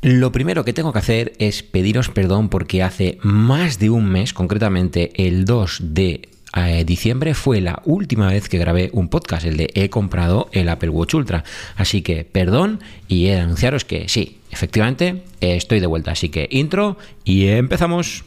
Lo primero que tengo que hacer es pediros perdón porque hace más de un mes, concretamente el 2 de eh, diciembre, fue la última vez que grabé un podcast, el de he comprado el Apple Watch Ultra. Así que perdón y he de anunciaros que sí, efectivamente estoy de vuelta. Así que intro y empezamos.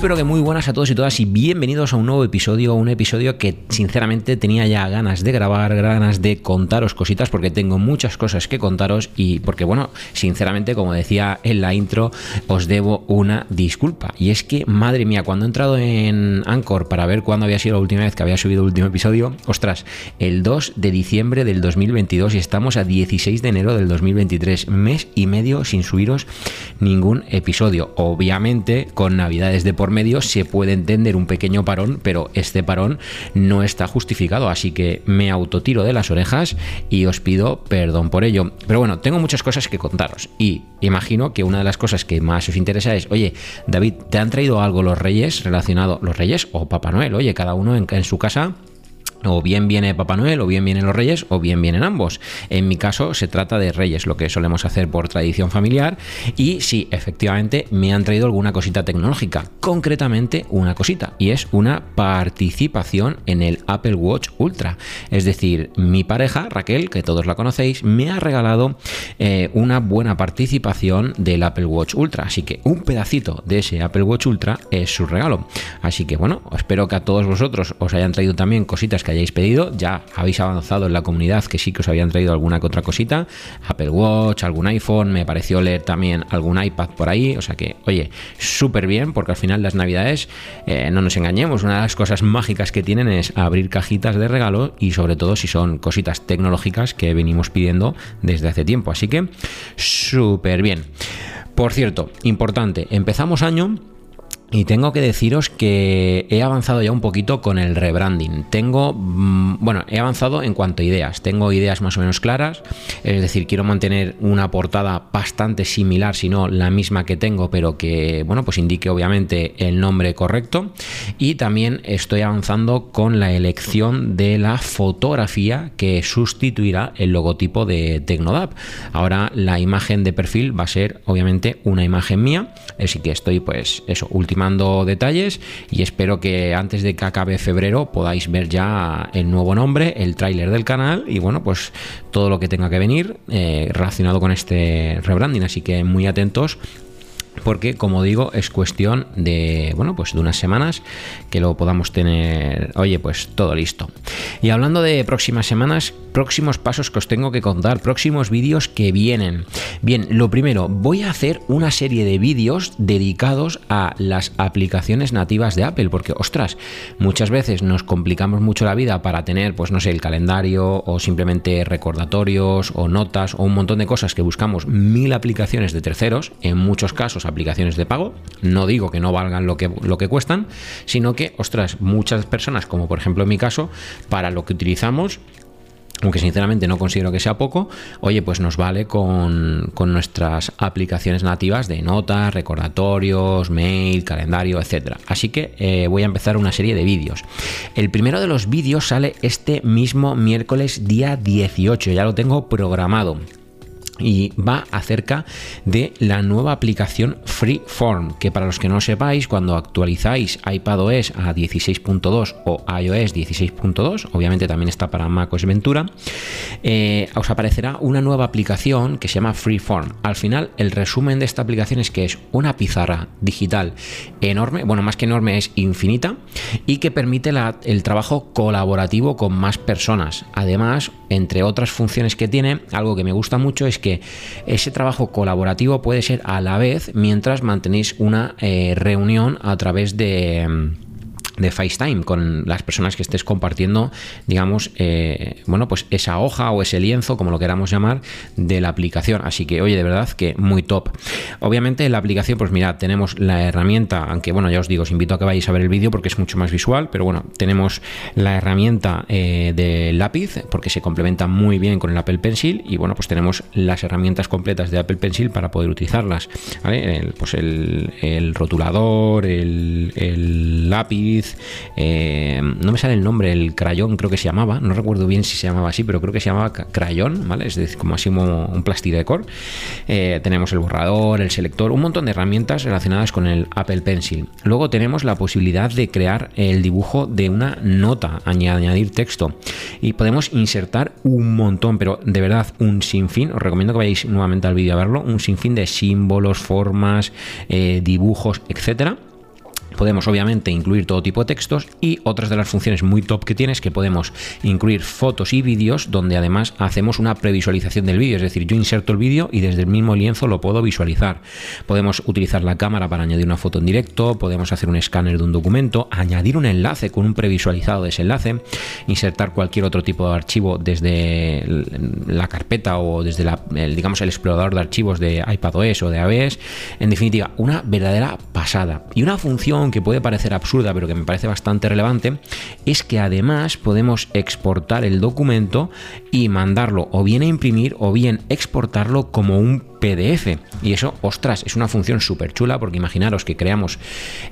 Pero que muy buenas a todos y todas y bienvenidos a un nuevo episodio, un episodio que sinceramente tenía ya ganas de grabar, ganas de contaros cositas porque tengo muchas cosas que contaros y porque bueno, sinceramente como decía en la intro, os debo una disculpa. Y es que madre mía, cuando he entrado en Anchor para ver cuándo había sido la última vez que había subido el último episodio, ostras, el 2 de diciembre del 2022 y estamos a 16 de enero del 2023, mes y medio sin subiros ningún episodio, obviamente con navidades de por medio se puede entender un pequeño parón, pero este parón no está justificado, así que me autotiro de las orejas y os pido perdón por ello. Pero bueno, tengo muchas cosas que contaros y imagino que una de las cosas que más os interesa es, oye, David, ¿te han traído algo los reyes relacionado, los reyes o Papá Noel? Oye, cada uno en su casa o bien viene Papá Noel, o bien vienen los Reyes, o bien vienen ambos. En mi caso se trata de Reyes, lo que solemos hacer por tradición familiar. Y sí, efectivamente me han traído alguna cosita tecnológica. Concretamente una cosita, y es una participación en el Apple Watch Ultra. Es decir, mi pareja, Raquel, que todos la conocéis, me ha regalado eh, una buena participación del Apple Watch Ultra. Así que un pedacito de ese Apple Watch Ultra es su regalo. Así que bueno, espero que a todos vosotros os hayan traído también cositas que hayáis pedido. Ya habéis avanzado en la comunidad que sí que os habían traído alguna que otra cosita. Apple Watch, algún iPhone, me pareció leer también algún iPad por ahí. O sea que, oye, súper bien porque al final las navidades, eh, no nos engañemos, una de las cosas mágicas que tienen es abrir cajitas de regalo y sobre todo si son cositas tecnológicas que venimos pidiendo desde hace tiempo. Así que, súper bien. Por cierto, importante, empezamos año y tengo que deciros que he avanzado ya un poquito con el rebranding. Tengo, mm, bueno, he avanzado en cuanto a ideas. Tengo ideas más o menos claras. Es decir, quiero mantener una portada bastante similar, si no la misma que tengo, pero que, bueno, pues indique obviamente el nombre correcto. Y también estoy avanzando con la elección de la fotografía que sustituirá el logotipo de Tecnodap. Ahora la imagen de perfil va a ser obviamente una imagen mía. Así que estoy, pues, eso, última mando detalles y espero que antes de que acabe febrero podáis ver ya el nuevo nombre, el tráiler del canal y bueno, pues todo lo que tenga que venir eh, relacionado con este rebranding. Así que muy atentos porque como digo es cuestión de bueno pues de unas semanas que lo podamos tener oye pues todo listo. Y hablando de próximas semanas próximos pasos que os tengo que contar próximos vídeos que vienen. Bien lo primero voy a hacer una serie de vídeos dedicados a las aplicaciones nativas de Apple porque ostras muchas veces nos complicamos mucho la vida para tener pues no sé el calendario o simplemente recordatorios o notas o un montón de cosas que buscamos mil aplicaciones de terceros en muchos casos aplicaciones de pago. No digo que no valgan lo que, lo que cuestan, sino que, ostras, muchas personas, como por ejemplo en mi caso, para lo que utilizamos aunque sinceramente no considero que sea poco, oye, pues nos vale con, nuestras aplicaciones nativas de notas, recordatorios, mail, calendario, etc. Así que eh, voy a empezar una serie de vídeos. El primero de los vídeos sale este mismo miércoles día 18, ya lo tengo programado y va acerca de la nueva aplicación Freeform, que para los que no sepáis, cuando actualizáis iPadOS a 16.2 o iOS 16.2, obviamente también está para macOS Ventura, eh, os aparecerá una nueva aplicación que se llama Freeform. Al final, el resumen de esta aplicación es que es una pizarra digital enorme, bueno, más que enorme, es infinita, y que permite el trabajo colaborativo con más personas. Además, entre otras funciones que tiene, algo que me gusta mucho es que ese trabajo colaborativo puede ser a la vez mientras mantenéis una eh, reunión a través de de FaceTime con las personas que estés compartiendo, digamos, eh, bueno, pues esa hoja o ese lienzo, como lo queramos llamar, de la aplicación. Así que, oye, de verdad que muy top. Obviamente, en la aplicación, pues mira, tenemos la herramienta, aunque bueno, ya os digo, os invito a que vayáis a ver el vídeo porque es mucho más visual, pero bueno, tenemos la herramienta eh, de lápiz porque se complementa muy bien con el Apple Pencil y bueno, pues tenemos las herramientas completas de Apple Pencil para poder utilizarlas, ¿vale? pues el, rotulador, el lápiz, eh, no me sale el nombre, el crayón creo que se llamaba, no recuerdo bien si se llamaba así, pero creo que se llamaba crayón, ¿vale? Es decir, como así un plastidecor. Eh, tenemos el borrador, el selector, un montón de herramientas relacionadas con el Apple Pencil. Luego tenemos la posibilidad de crear el dibujo de una nota, añadir texto. Y podemos insertar un montón, pero de verdad un sinfín. Os recomiendo que vayáis nuevamente al vídeo a verlo. Un sinfín de símbolos, formas, eh, dibujos, etcétera Podemos obviamente incluir todo tipo de textos y otras de las funciones muy top que tiene es que podemos incluir fotos y vídeos donde además hacemos una previsualización del vídeo, es decir, yo inserto el vídeo y desde el mismo lienzo lo puedo visualizar. Podemos utilizar la cámara para añadir una foto en directo, podemos hacer un escáner de un documento, añadir un enlace con un previsualizado de ese enlace, insertar cualquier otro tipo de archivo desde la carpeta o desde el, digamos el explorador de archivos de iPadOS o de ABS. En definitiva, una verdadera pasada. Y una función que puede parecer absurda, pero que me parece bastante relevante, es que además podemos exportar el documento y mandarlo o bien a imprimir o bien exportarlo como un PDF. Y eso, ostras, es una función súper chula porque imaginaros que creamos,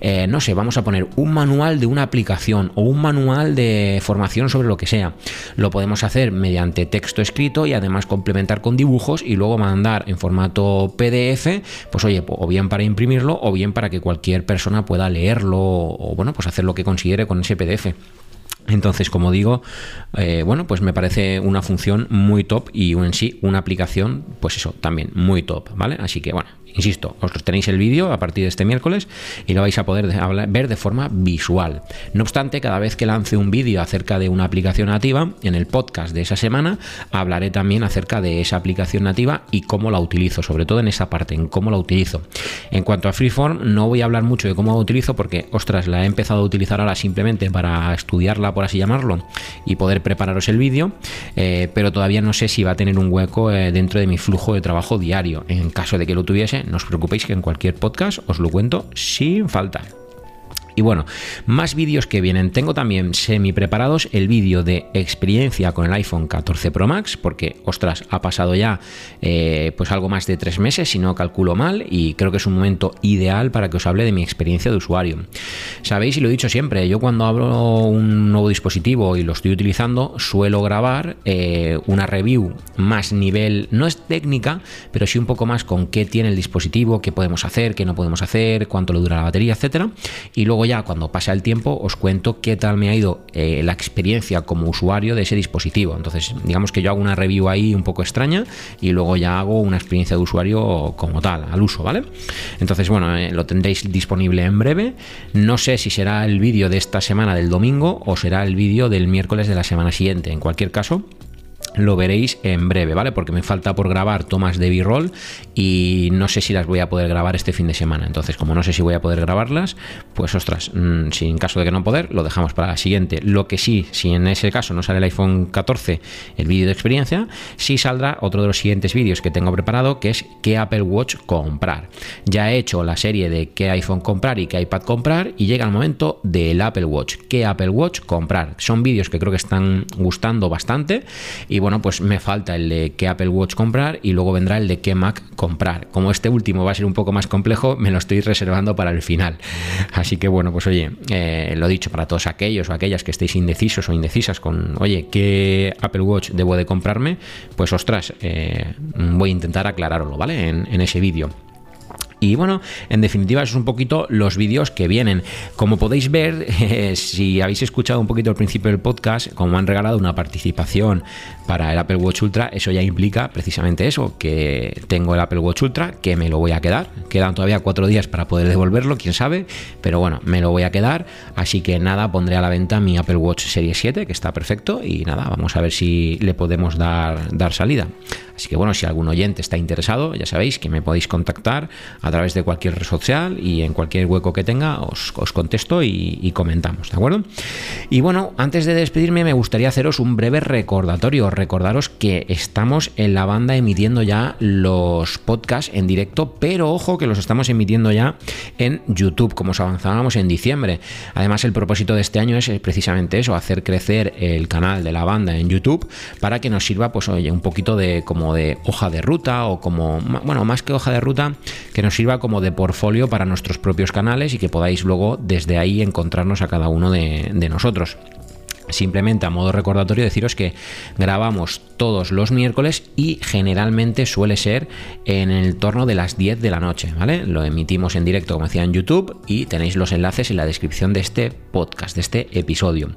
eh, no sé, vamos a poner un manual de una aplicación o un manual de formación sobre lo que sea. Lo podemos hacer mediante texto escrito y además complementar con dibujos y luego mandar en formato PDF, pues oye, o bien para imprimirlo o bien para que cualquier persona pueda leerlo o bueno, pues hacer lo que considere con ese PDF. Entonces, como digo, eh, bueno, pues me parece una función muy top y en sí una aplicación, pues eso, también muy top, ¿vale? Así que bueno, Insisto, os tenéis el vídeo a partir de este miércoles y lo vais a poder ver de forma visual. No obstante, cada vez que lance un vídeo acerca de una aplicación nativa, en el podcast de esa semana hablaré también acerca de esa aplicación nativa y cómo la utilizo, sobre todo en esa parte, en cómo la utilizo. En cuanto a Freeform, no voy a hablar mucho de cómo la utilizo porque, ostras, la he empezado a utilizar ahora simplemente para estudiarla, por así llamarlo, y poder prepararos el vídeo, eh, pero todavía no sé si va a tener un hueco eh, dentro de mi flujo de trabajo diario. En caso de que lo tuviese, no os preocupéis que en cualquier podcast os lo cuento sin falta. Y bueno, más vídeos que vienen. Tengo también semi preparados el vídeo de experiencia con el iPhone 14 Pro Max, porque, ostras, ha pasado ya eh, pues algo más de tres meses, si no calculo mal, y creo que es un momento ideal para que os hable de mi experiencia de usuario. Sabéis, y lo he dicho siempre, yo cuando abro un nuevo dispositivo y lo estoy utilizando, suelo grabar eh, una review más nivel, no es técnica, pero sí un poco más con qué tiene el dispositivo, qué podemos hacer, qué no podemos hacer, cuánto le dura la batería, etcétera. Y luego ya cuando pase el tiempo os cuento qué tal me ha ido eh, la experiencia como usuario de ese dispositivo. Entonces, digamos que yo hago una review ahí un poco extraña y luego ya hago una experiencia de usuario como tal, al uso, ¿vale? Entonces, bueno, eh, lo tendréis disponible en breve. No sé si será el vídeo de esta semana del domingo o será el vídeo del miércoles de la semana siguiente. En cualquier caso, lo veréis en breve, ¿vale? Porque me falta por grabar tomas de B-roll y no sé si las voy a poder grabar este fin de semana. Entonces, como no sé si voy a poder grabarlas, pues ostras, mm, si en caso de que no poder, lo dejamos para la siguiente. Lo que sí, si en ese caso no sale el iPhone 14, el vídeo de experiencia, sí saldrá otro de los siguientes vídeos que tengo preparado, que es qué Apple Watch comprar. Ya he hecho la serie de qué iPhone comprar y qué iPad comprar y llega el momento del Apple Watch. ¿Qué Apple Watch comprar? Son vídeos que creo que están gustando bastante y bueno, pues me falta el de qué Apple Watch comprar y luego vendrá el de qué Mac comprar. Como este último va a ser un poco más complejo, me lo estoy reservando para el final. Así que bueno, pues oye, eh, lo dicho para todos aquellos o aquellas que estéis indecisos o indecisas con, oye, ¿qué Apple Watch debo de comprarme? Pues ostras, eh, voy a intentar aclararlo, ¿vale? en ese vídeo. Y bueno, en definitiva, esos son un poquito los vídeos que vienen. Como podéis ver, si habéis escuchado un poquito al principio del podcast, como han regalado una participación para el Apple Watch Ultra, eso ya implica precisamente eso, que tengo el Apple Watch Ultra, que me lo voy a quedar. Quedan todavía cuatro días para poder devolverlo, quién sabe, pero bueno, me lo voy a quedar. Así que nada, pondré a la venta mi Apple Watch Serie 7, que está perfecto, y nada, vamos a ver si le podemos dar, dar salida. Así que bueno, si algún oyente está interesado, ya sabéis que me podéis contactar a través de cualquier red social y en cualquier hueco que tenga os, contesto y, comentamos, ¿de acuerdo? Y bueno, antes de despedirme me gustaría haceros un breve recordatorio, recordaros que estamos en la banda emitiendo ya los podcasts en directo, pero ojo que los estamos emitiendo ya en YouTube, como os avanzábamos en diciembre. Además, el propósito de este año es precisamente eso, hacer crecer el canal de la banda en YouTube para que nos sirva, pues oye, un poquito de como de hoja de ruta o como, bueno, más que hoja de ruta, que nos sirva como de portfolio para nuestros propios canales y que podáis luego desde ahí encontrarnos a cada uno de, de nosotros. Simplemente a modo recordatorio deciros que grabamos todos los miércoles y generalmente suele ser en el torno de las 10 de la noche, ¿vale? Lo emitimos en directo como decía en YouTube y tenéis los enlaces en la descripción de este podcast, de este episodio.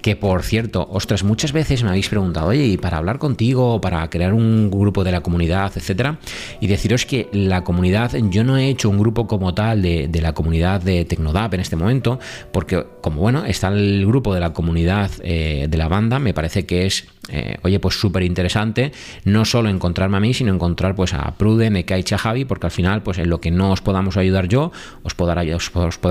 Que por cierto, ostras, muchas veces me habéis preguntado, oye, y para hablar contigo, para crear un grupo de la comunidad, etcétera, y deciros que la comunidad, yo no he hecho un grupo como tal de, de la comunidad de Tecnodap en este momento, porque como bueno, está el grupo de la comunidad eh, de la banda, me parece que es, eh, oye, pues súper interesante, no solo encontrarme a mí, sino encontrar pues a Pruden, a y a Javi, porque al final, pues en lo que no os podamos ayudar yo, os podrá,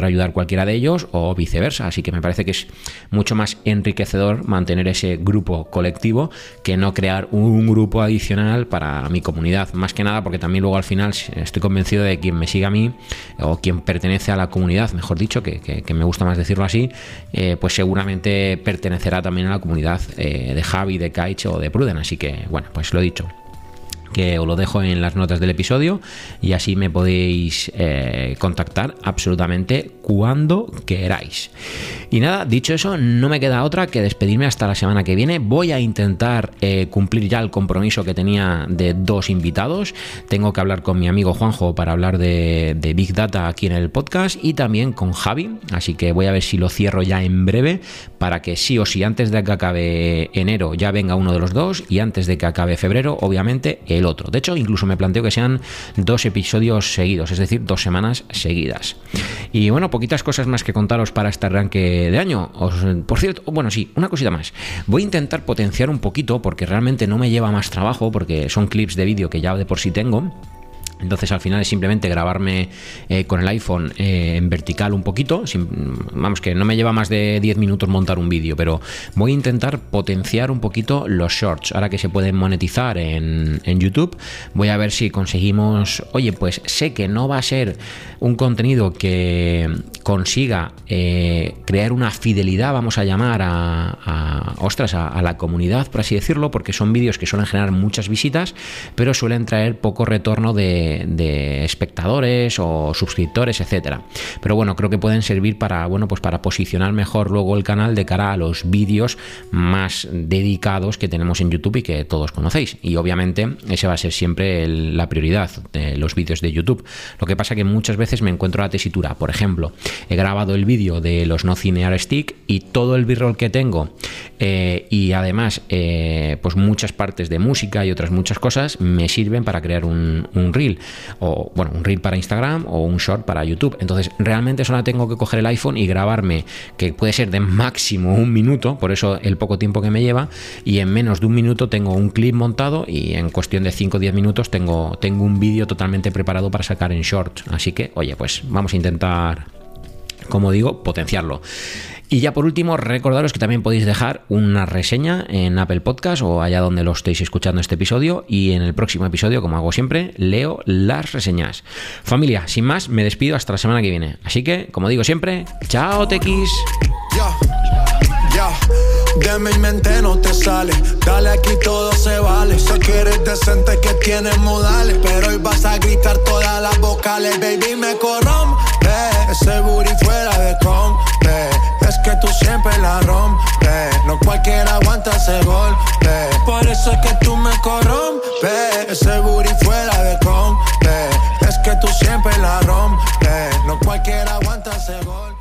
ayudar cualquiera de ellos o viceversa. Así que me parece que es mucho más enriquecedor mantener ese grupo colectivo que no crear un grupo adicional para mi comunidad. Más que nada porque también luego al final estoy convencido de quien me siga a mí o quien pertenece a la comunidad, mejor dicho, que, me gusta más decirlo así, eh, pues seguramente pertenece pertenecerá también a la comunidad eh, de Javi, de Kaich o de Pruden. Así que, bueno, pues lo he dicho que os lo dejo en las notas del episodio y así me podéis eh, contactar absolutamente cuando queráis. Y nada, dicho eso, no me queda otra que despedirme hasta la semana que viene. Voy a intentar eh, cumplir ya el compromiso que tenía de dos invitados. Tengo que hablar con mi amigo Juanjo para hablar de, Big Data aquí en el podcast y también con Javi. Así que voy a ver si lo cierro ya en breve para que sí o sí antes de que acabe enero ya venga uno de los dos y antes de que acabe febrero, obviamente, el otro. De hecho, incluso me planteo que sean dos episodios seguidos, es decir, dos semanas seguidas. Y bueno, poquitas cosas más que contaros para este arranque de año. por cierto, bueno, sí, una cosita más. Voy a intentar potenciar un poquito porque realmente no me lleva más trabajo porque son clips de vídeo que ya de por sí tengo entonces al final es simplemente grabarme eh, con el iPhone eh, en vertical un poquito. vamos, que no me lleva más de 10 minutos montar un vídeo, pero voy a intentar potenciar un poquito los shorts. Ahora que se pueden monetizar en, YouTube, voy a ver si conseguimos... Oye, pues sé que no va a ser un contenido que consiga eh, crear una fidelidad, vamos a llamar a, ostras, a, la comunidad, por así decirlo, porque son vídeos que suelen generar muchas visitas, pero suelen traer poco retorno de de, espectadores o suscriptores, etcétera. Pero bueno, creo que pueden servir para, bueno, pues para posicionar mejor luego el canal de cara a los vídeos más dedicados que tenemos en YouTube y que todos conocéis. Y obviamente ese va a ser siempre la prioridad de los vídeos de YouTube. Lo que pasa que muchas veces me encuentro la tesitura. Por ejemplo, he grabado el vídeo de los no cinear stick y todo el b-roll que tengo eh, y además eh, pues muchas partes de música y otras muchas cosas me sirven para crear un reel o bueno, un reel para Instagram o un short para YouTube. Entonces, realmente solo tengo que coger el iPhone y grabarme, que puede ser de máximo un minuto, por eso el poco tiempo que me lleva, y en menos de un minuto tengo un clip montado y en cuestión de 5 o 10 minutos tengo, tengo un vídeo totalmente preparado para sacar en short. Así que, oye, pues vamos a intentar, como digo, potenciarlo. Y ya por último, recordaros que también podéis dejar una reseña en Apple Podcast o allá donde lo estéis escuchando este episodio. Y en el próximo episodio, como hago siempre, leo las reseñas. Familia, sin más, me despido hasta la semana que viene. Así que, como digo siempre, chao, tequis. De mi mente no te sale, dale aquí todo se vale. Sé que decente, que tienes modales, pero hoy vas a gritar todas las vocales. Baby, me corrompe, ese booty fuera de compe que tú siempre la rompes. No cualquiera aguanta ese golpe. Por eso es que tú me corrompes. Ese booty fuera de compe. Es que tú siempre la rompes. No cualquiera aguanta ese golpe.